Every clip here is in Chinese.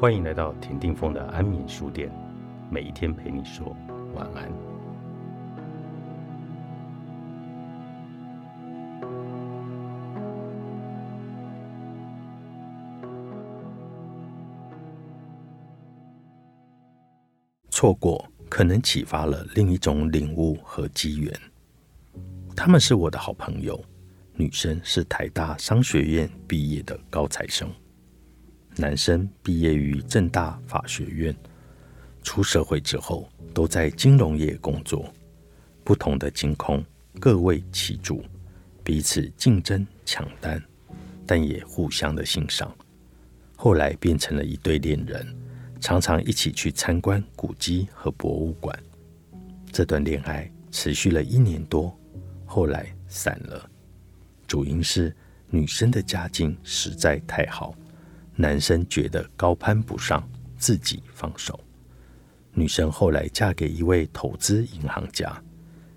欢迎来到田定峰的安眠书店，每一天陪你说晚安。错过可能启发了另一种领悟和机缘。他们是我的好朋友，女生是台大商学院毕业的高材生。男生毕业于正大法学院，出社会之后都在金融业工作。不同的金空，各为其主，彼此竞争抢单，但也互相的欣赏。后来变成了一对恋人，常常一起去参观古迹和博物馆。这段恋爱持续了一年多，后来散了。主因是女生的家境实在太好。男生觉得高攀不上，自己放手。女生后来嫁给一位投资银行家，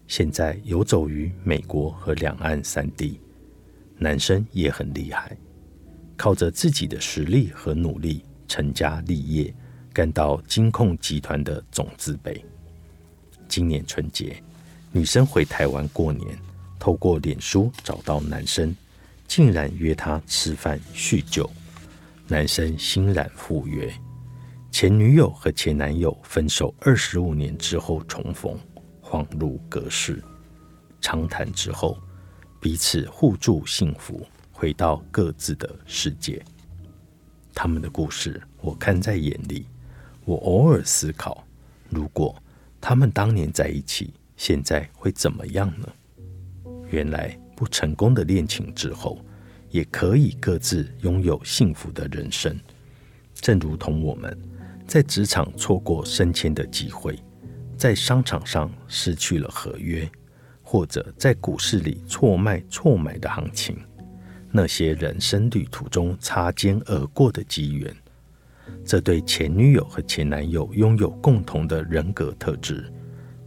现在游走于美国和两岸三地。男生也很厉害，靠着自己的实力和努力成家立业，干到金控集团的总资辈。今年春节，女生回台湾过年，透过脸书找到男生，竟然约他吃饭叙旧。男生欣然赴约，前女友和前男友分手二十五年之后重逢，恍如隔世。长谈之后，彼此互助幸福，回到各自的世界。他们的故事我看在眼里，我偶尔思考：如果他们当年在一起，现在会怎么样呢？原来不成功的恋情之后。也可以各自拥有幸福的人生，正如同我们在职场错过升迁的机会，在商场上失去了合约，或者在股市里错卖错买的行情，那些人生旅途中擦肩而过的机缘，这对前女友和前男友拥有共同的人格特质：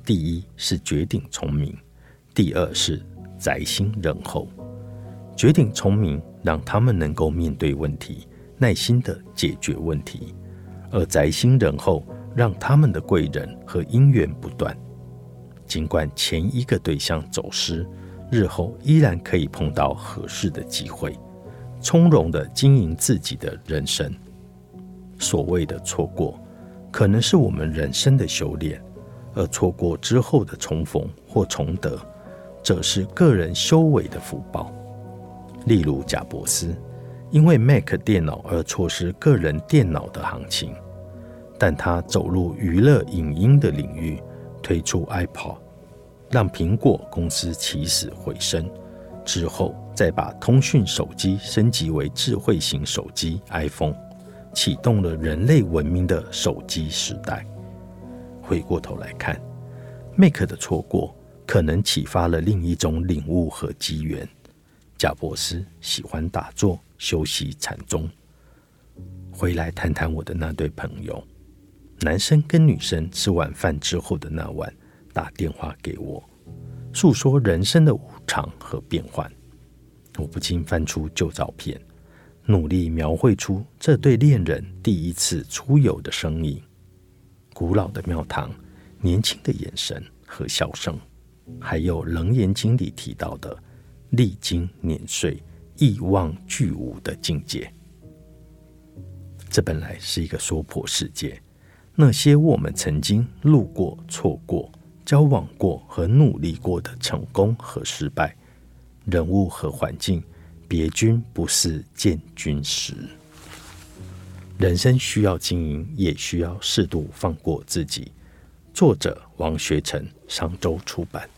第一是绝顶聪明，第二是宅心仁厚。绝顶聪明，让他们能够面对问题，耐心的解决问题；而宅心仁厚，让他们的贵人和姻缘不断。尽管前一个对象走失，日后依然可以碰到合适的机会，从容的经营自己的人生。所谓的错过，可能是我们人生的修炼；而错过之后的重逢或重得，则是个人修为的福报。例如贾伯斯，因为 Mac 电脑而错失个人电脑的行情，但他走入娱乐影音的领域，推出 iPod，让苹果公司起死回生。之后再把通讯手机升级为智慧型手机 iPhone，启动了人类文明的手机时代。回过头来看，Mac 的错过，可能启发了另一种领悟和机缘。贾博士喜欢打坐修习禅宗。回来谈谈我的那对朋友，男生跟女生吃晚饭之后的那晚，打电话给我，诉说人生的无常和变幻。我不禁翻出旧照片，努力描绘出这对恋人第一次出游的身影。古老的庙堂，年轻的眼神和笑声，还有《楞严经》里提到的。历经碾碎，一望俱无的境界。这本来是一个说破世界，那些我们曾经路过、错过、交往过和努力过的成功和失败，人物和环境，别君不是见君时。人生需要经营，也需要适度放过自己。作者：王学成，商周出版。